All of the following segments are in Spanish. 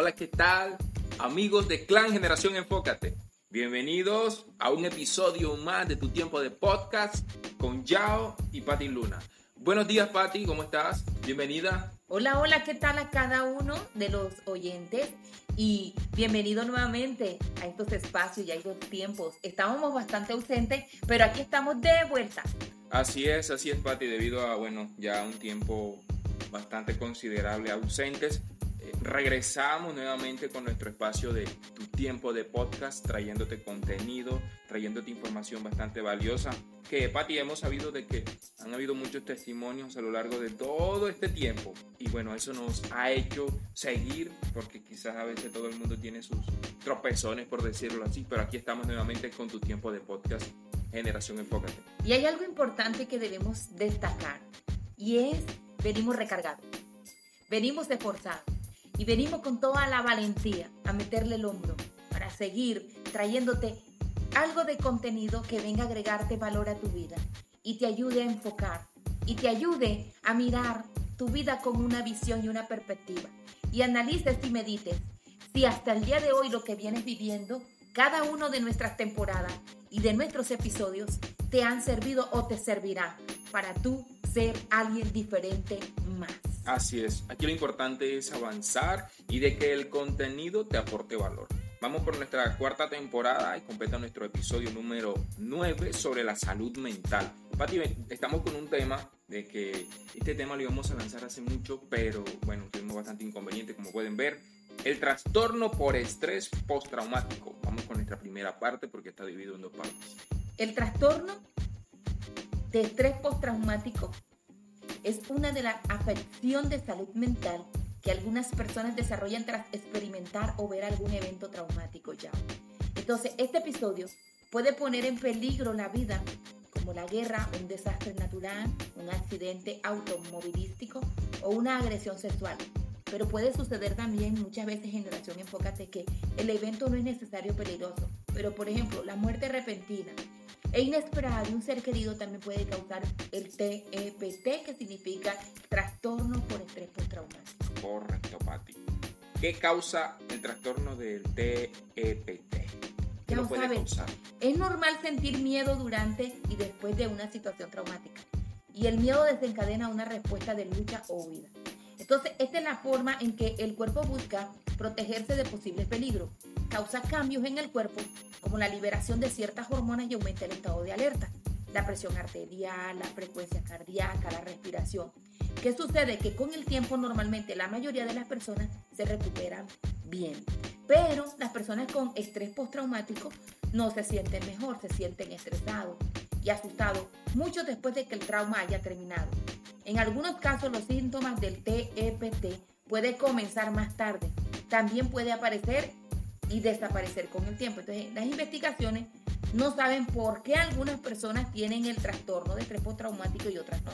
Hola, ¿qué tal? Amigos de Clan Generación Enfócate. Bienvenidos a un episodio más de tu tiempo de podcast con Yao y Patti Luna. Buenos días, Patti, ¿cómo estás? Bienvenida. Hola, hola, ¿qué tal a cada uno de los oyentes? Y bienvenido nuevamente a estos espacios y a estos tiempos. Estábamos bastante ausentes, pero aquí estamos de vuelta. Así es, así es, Patti, debido a, bueno, ya un tiempo bastante considerable ausentes, regresamos nuevamente con nuestro espacio de tu tiempo de podcast, trayéndote contenido, trayéndote información bastante valiosa. Que, Pati, hemos sabido de que han habido muchos testimonios a lo largo de todo este tiempo. Y bueno, eso nos ha hecho seguir, porque quizás a veces todo el mundo tiene sus tropezones, por decirlo así. Pero aquí estamos nuevamente con tu tiempo de podcast, Generación Enfócate. Y hay algo importante que debemos destacar. Y es, venimos recargados. Venimos esforzados y venimos con toda la valentía a meterle el hombro para seguir trayéndote algo de contenido que venga a agregarte valor a tu vida y te ayude a enfocar y te ayude a mirar tu vida con una visión y una perspectiva. Y analices y medites si hasta el día de hoy lo que vienes viviendo, cada uno de nuestras temporadas y de nuestros episodios te han servido o te servirá para tú ser alguien diferente más. Así es, aquí lo importante es avanzar y de que el contenido te aporte valor. Vamos por nuestra cuarta temporada y completa nuestro episodio número 9 sobre la salud mental. Pati, estamos con un tema de que este tema lo íbamos a lanzar hace mucho, pero bueno, tuvimos bastante inconveniente como pueden ver. El trastorno por estrés postraumático. Vamos con nuestra primera parte porque está dividido en dos partes. El trastorno de estrés postraumático es una de las afecciones de salud mental que algunas personas desarrollan tras experimentar o ver algún evento traumático ya. Entonces, este episodio puede poner en peligro la vida, como la guerra, un desastre natural, un accidente automovilístico o una agresión sexual. Pero puede suceder también muchas veces, generación, enfócate que el evento no es necesario peligroso. Pero, por ejemplo, la muerte repentina, e inesperada de un ser querido también puede causar el TEPT, que significa trastorno por estrés postraumático. Correcto, Pati. ¿Qué causa el trastorno del TEPT? ¿Qué lo puede causar? Es normal sentir miedo durante y después de una situación traumática. Y el miedo desencadena una respuesta de lucha o huida. Entonces, esta es la forma en que el cuerpo busca protegerse de posibles peligros. Causa cambios en el cuerpo, como la liberación de ciertas hormonas y aumenta el estado de alerta. La presión arterial, la frecuencia cardíaca, la respiración. ¿Qué sucede? Que con el tiempo normalmente la mayoría de las personas se recuperan bien. Pero las personas con estrés postraumático no se sienten mejor, se sienten estresados y asustados, mucho después de que el trauma haya terminado. En algunos casos los síntomas del TEPT puede comenzar más tarde. También puede aparecer y desaparecer con el tiempo. Entonces, las investigaciones no saben por qué algunas personas tienen el trastorno de estrés postraumático y otras no.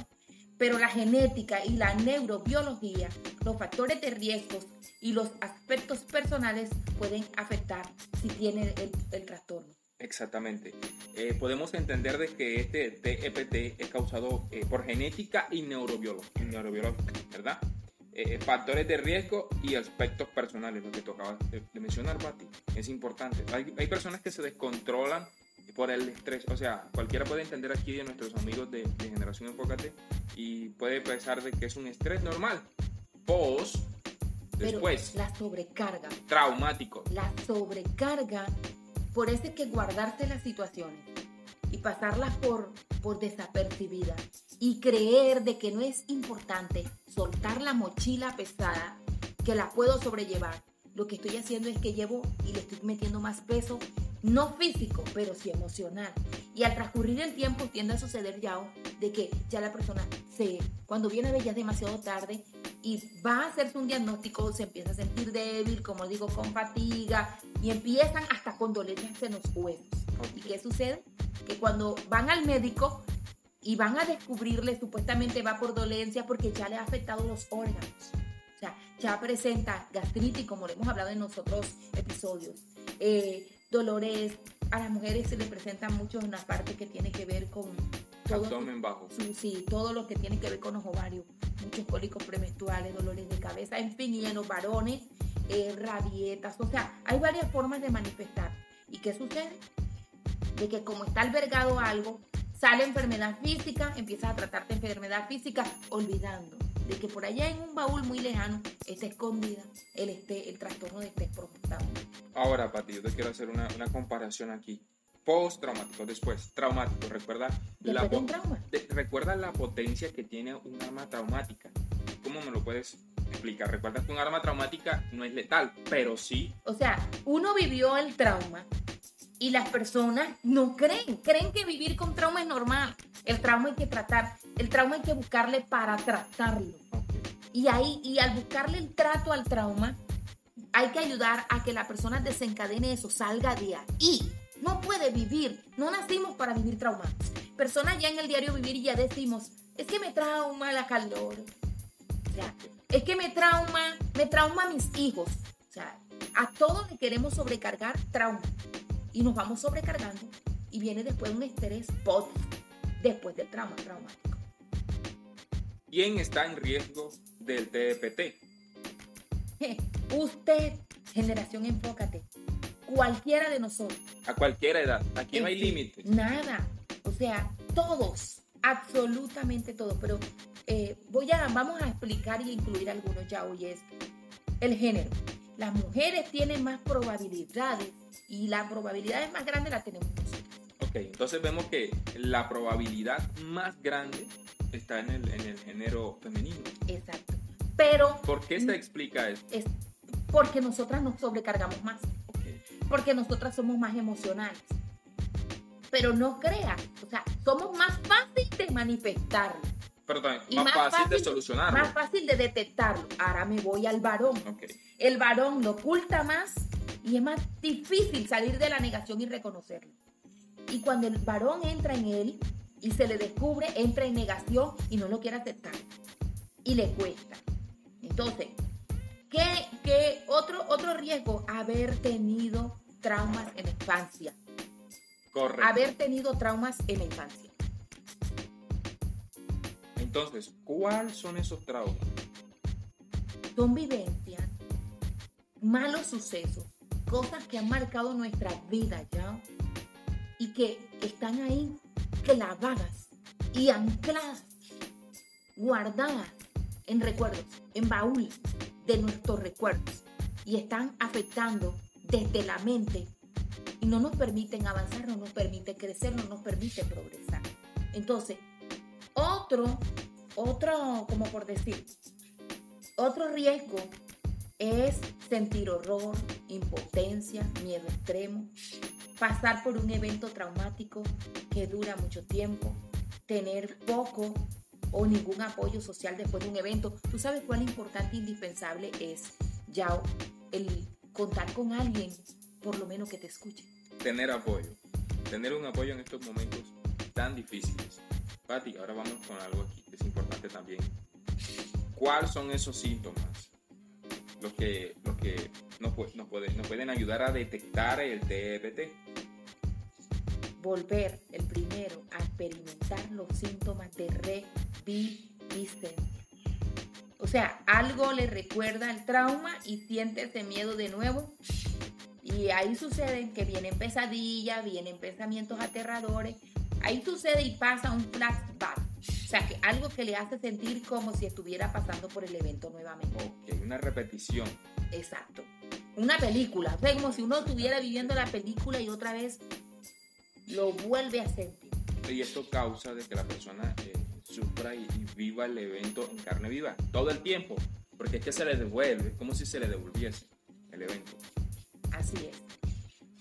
Pero la genética y la neurobiología, los factores de riesgos y los aspectos personales pueden afectar si tienen el trastorno. Exactamente. Eh, podemos entender de que este TEPT es causado eh, por genética y neurobiológica, ¿verdad? Eh, factores de riesgo y aspectos personales, lo que tocaba de, mencionar, Pati. Es importante. Hay, hay, personas que se descontrolan por el estrés. O sea, cualquiera puede entender aquí de nuestros amigos de, de Generación Enfócate y puede pensar de que es un estrés normal. Post, después. la sobrecarga. Traumático. La sobrecarga por eso es que guardarse las situaciones pasarlas por, por desapercibidas y creer de que no es importante soltar la mochila pesada, que la puedo sobrellevar. Lo que estoy haciendo es que llevo y le estoy metiendo más peso, no físico, pero sí emocional. Y al transcurrir el tiempo tiende a suceder ya de que ya la persona se, cuando viene a ver ya es demasiado tarde y va a hacerse un diagnóstico, se empieza a sentir débil, como digo, con fatiga, y empiezan hasta con dolencias en los huesos. ¿Y qué sucede? Que cuando van al médico y van a descubrirle, supuestamente va por dolencia porque ya le ha afectado los órganos. O sea, ya presenta gastritis, como le hemos hablado en nosotros episodios. Eh, dolores, a las mujeres se le presentan mucho una parte que tiene que ver con todo, abdomen bajo. Sí, todo lo que tiene que ver con los ovarios, muchos cólicos premenstruales, dolores de cabeza, en fin, y en los varones eh, rabietas, o sea, hay varias formas de manifestar. ¿Y qué sucede? De que como está albergado algo, sale enfermedad física, empiezas a tratarte enfermedad física, olvidando de que por allá en un baúl muy lejano está escondida el, este, el trastorno de estrés postraumático. Ahora, Pati, yo te quiero hacer una, una comparación aquí. Post-traumático, después traumático. Recuerda la, trauma? recuerda la potencia que tiene un arma traumática. ¿Cómo me lo puedes explicar? Recuerda que un arma traumática no es letal, pero sí. O sea, uno vivió el trauma y las personas no creen, creen que vivir con trauma es normal. El trauma hay que tratar, el trauma hay que buscarle para tratarlo. Y ahí, y al buscarle el trato al trauma, hay que ayudar a que la persona desencadene eso, salga de ahí. No puede vivir, no nacimos para vivir traumados. Personas ya en el diario vivir ya decimos, es que me trauma la calor. Es que me trauma, me trauma a mis hijos. O sea, a todos le queremos sobrecargar trauma y nos vamos sobrecargando y viene después un estrés post después del trauma traumático. ¿Quién está en riesgo del TPT? Usted, generación enfócate, cualquiera de nosotros. A cualquier edad, aquí no hay límites. Nada, o sea, todos, absolutamente todos, pero eh, voy a, vamos a explicar y incluir algunos ya hoy es el género. Las mujeres tienen más probabilidades y la probabilidad más grande la tenemos nosotros. Ok, entonces vemos que la probabilidad más grande está en el, en el género femenino. Exacto. Pero... ¿Por qué se explica eso? Es porque nosotras nos sobrecargamos más. Porque nosotras somos más emocionales. Pero no creas, o sea, somos más fáciles de manifestarlo. Pero también más, fácil, de solucionarlo. Más fácil de detectarlo. Ahora me voy al varón. El varón lo oculta más y es más difícil salir de la negación y reconocerlo. Y cuando el varón entra en él y se le descubre, entra en negación y no lo quiere aceptar. Y le cuesta. Entonces, ¿qué, qué otro, otro riesgo? Haber tenido traumas en la infancia. Correcto. Haber tenido traumas en la infancia. Entonces, ¿cuáles son esos traumas? Son vivencias, malos sucesos, cosas que han marcado nuestra vida ya y que están ahí clavadas y ancladas, guardadas en recuerdos, en baúl de nuestros recuerdos y están afectando desde la mente y no nos permiten avanzar, no nos permiten crecer, no nos permiten progresar. Entonces, otro, otro, como por decir, otro riesgo es sentir horror, impotencia, miedo extremo, pasar por un evento traumático que dura mucho tiempo, tener poco o ningún apoyo social después de un evento. ¿Tú sabes cuán importante e indispensable es ya el contar con alguien, por lo menos que te escuche? Tener apoyo, tener un apoyo en estos momentos tan difíciles. Pati, ahora vamos con algo aquí también. ¿Cuáles son esos síntomas? Los que, los que nos, pueden, ayudar a detectar el TPT. Volver el primero a experimentar los síntomas de reviviscencia. O sea, algo le recuerda el trauma y siente ese miedo de nuevo. Y ahí sucede que vienen pesadillas, vienen pensamientos aterradores, Ahí sucede y pasa un flashback. O sea, que algo que le hace sentir como si estuviera pasando por el evento nuevamente. Ok, una repetición. Exacto. Una película. O sea, como si uno estuviera viviendo la película y otra vez lo vuelve a sentir. Y esto causa de que la persona eh, sufra y, viva el evento en carne viva todo el tiempo. Porque es que se le devuelve, como si se le devolviese el evento. Así es.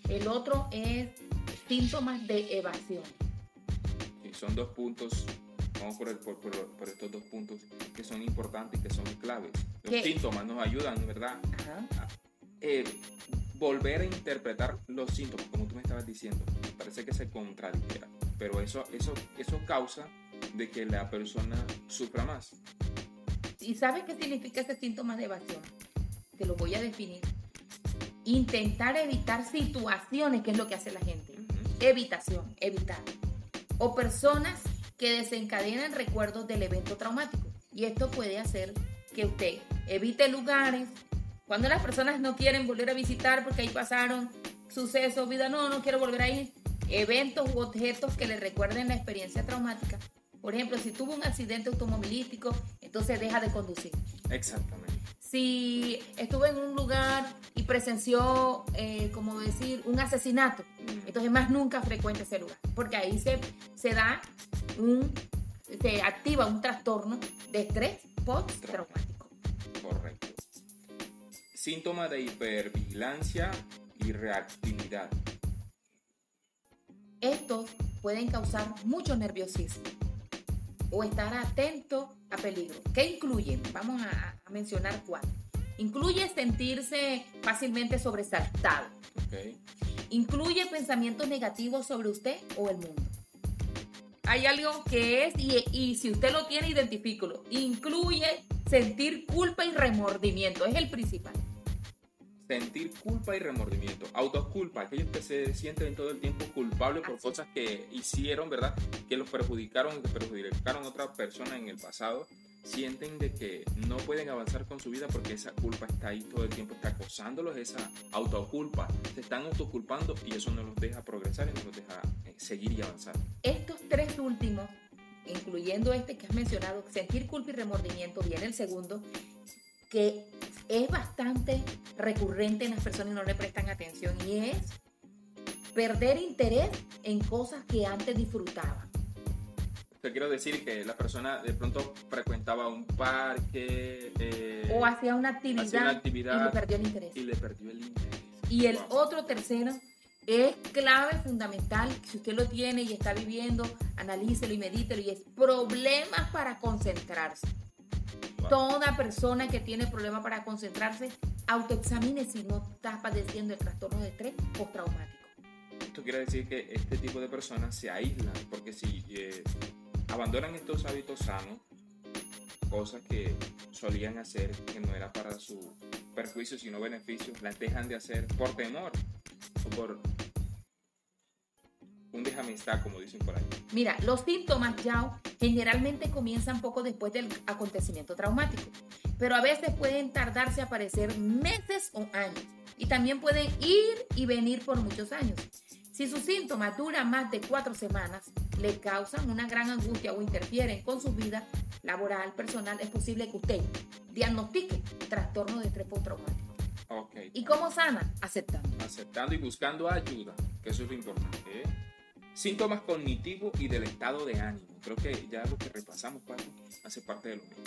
El otro es síntomas de evasión son dos puntos, vamos por, por, estos dos puntos que son importantes, que son claves. Los síntomas nos ayudan, ¿verdad? A, eh, volver a interpretar los síntomas, como tú me estabas diciendo. Parece que se contradijera, pero eso, eso, eso causa de que la persona sufra más. ¿Y sabes qué significa ese síntoma de evasión? Te lo voy a definir. Intentar evitar situaciones, que es lo que hace la gente. Evitación, evitar o personas que desencadenan recuerdos del evento traumático. Y esto puede hacer que usted evite lugares, Cuando las personas no quieren volver a visitar porque ahí pasaron sucesos, vida, no, no quiero volver a ir. Eventos u objetos que le recuerden la experiencia traumática. Por ejemplo, si tuvo un accidente automovilístico, entonces deja de conducir. Exactamente. Si estuvo en un lugar y presenció, eh, como decir, un asesinato, mm. entonces más nunca frecuente ese lugar, porque ahí se, se da un, se activa un trastorno de estrés post-traumático. Correcto. Síntomas de hipervigilancia y reactividad. Estos pueden causar mucho nerviosismo o estar atento a peligro. ¿Qué incluye? Vamos a, mencionar cuatro. Incluye sentirse fácilmente sobresaltado. Incluye pensamientos negativos sobre usted o el mundo. Hay algo que es, y, y si usted lo tiene, identifícalo. Incluye sentir culpa y remordimiento. Es el principal sentir culpa y remordimiento, autoculpa, aquellos que se sienten todo el tiempo culpables por cosas que hicieron, ¿verdad? Que los perjudicaron, que perjudicaron a otra persona en el pasado, sienten de que no pueden avanzar con su vida porque esa culpa está ahí todo el tiempo, está acosándolos, esa autoculpa, se están autoculpando y eso no los deja progresar y no los deja eh, seguir y avanzar. Estos tres últimos, incluyendo este que has mencionado, sentir culpa y remordimiento, viene el segundo, que es bastante recurrente en las personas y no le prestan atención y es perder interés en cosas que antes disfrutaban. Te quiero decir que la persona de pronto frecuentaba un parque eh, o hacía una, actividad, y le perdió el interés. Y le perdió el interés. Y el otro tercero es clave, fundamental, si usted lo tiene y está viviendo, analícelo y medítelo y es problemas para concentrarse. Toda persona que tiene problemas para concentrarse, autoexamine si no está padeciendo el trastorno de estrés postraumático. Esto quiere decir que este tipo de personas se aíslan, porque si eh, abandonan estos hábitos sanos, cosas que solían hacer que no era para su perjuicio sino beneficio, las dejan de hacer por temor o por estar, como dicen por ahí. Mira, los síntomas, ya generalmente comienzan poco después del acontecimiento traumático, pero a veces pueden tardarse a aparecer meses o años y también pueden ir y venir por muchos años. Si sus síntomas duran más de cuatro semanas, le causan una gran angustia o interfieren con su vida laboral, personal, es posible que usted diagnostique trastorno de estrés postraumático. Okay. ¿Y cómo sana? Aceptando. Aceptando y buscando ayuda, que eso es lo importante. ¿eh? Síntomas cognitivos y del estado de ánimo. Creo que ya lo que repasamos, hace parte de lo mismo.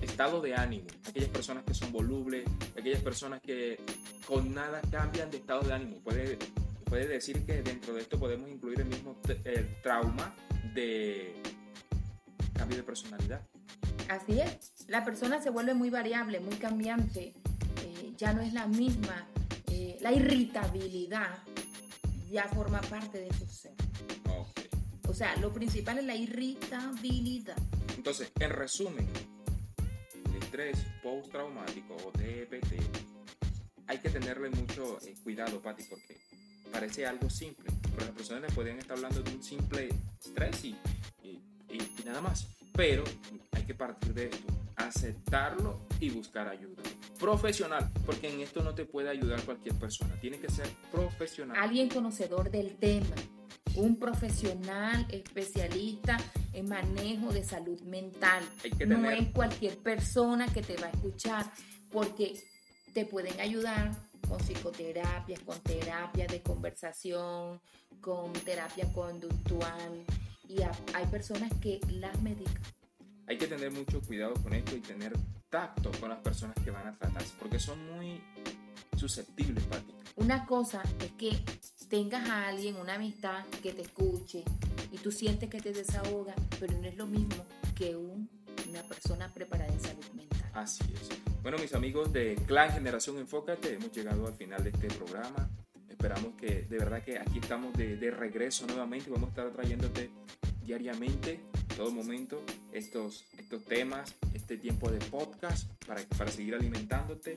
Estado de ánimo. Aquellas personas que son volubles, aquellas personas que con nada cambian de estado de ánimo. Puede, puede decir que dentro de esto podemos incluir el mismo el trauma de cambio de personalidad. Así es. La persona se vuelve muy variable, muy cambiante. Eh, ya no es la misma. Eh, la irritabilidad ya forma parte de su ser. O sea, lo principal es la irritabilidad. Entonces, en resumen, el estrés postraumático o TPT, hay que tenerle mucho eh, cuidado, Pati, porque parece algo simple, pero las personas le pueden estar hablando de un simple estrés y, y nada más. Pero hay que partir de esto, aceptarlo y buscar ayuda profesional, porque en esto no te puede ayudar cualquier persona, tiene que ser profesional. Alguien conocedor del tema, un profesional especialista en manejo de salud mental. No es cualquier persona que te va a escuchar, porque te pueden ayudar con psicoterapias, con terapia de conversación, con terapia conductual, y hay personas que las medican. Hay que tener mucho cuidado con esto y tener tacto con las personas que van a tratarse, porque son muy susceptibles para ti. Una cosa es que tengas a alguien, una amistad que te escuche y tú sientes que te desahoga, pero no es lo mismo que una persona preparada en salud mental. Así es. Bueno, mis amigos de Clan Generación Enfócate, hemos llegado al final de este programa. Esperamos que de verdad que aquí estamos de, de regreso nuevamente y vamos a estar trayéndote diariamente, todo momento, estos, estos temas, este tiempo de podcast para, para seguir alimentándote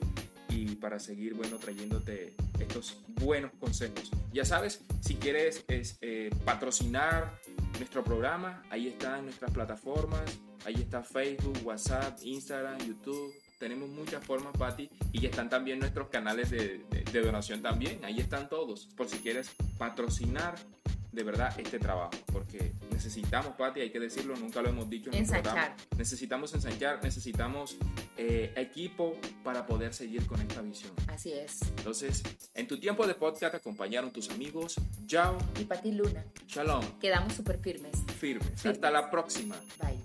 y para seguir, bueno, trayéndote estos buenos consejos. Ya sabes, si quieres es, eh, patrocinar nuestro programa, ahí están nuestras plataformas, ahí está Facebook, WhatsApp, Instagram, YouTube, tenemos muchas formas, Patti, y están también nuestros canales de, de donación también. Ahí están todos, por si quieres patrocinar de verdad este trabajo, porque necesitamos, Pati, hay que decirlo, nunca lo hemos dicho en el programa, necesitamos ensanchar, necesitamos eh, equipo para poder seguir con esta visión. Así es. Entonces, en tu tiempo de podcast acompañaron tus amigos Yao y Pati Luna. Shalom. Quedamos súper firmes. Firmes. Hasta la próxima. Bye.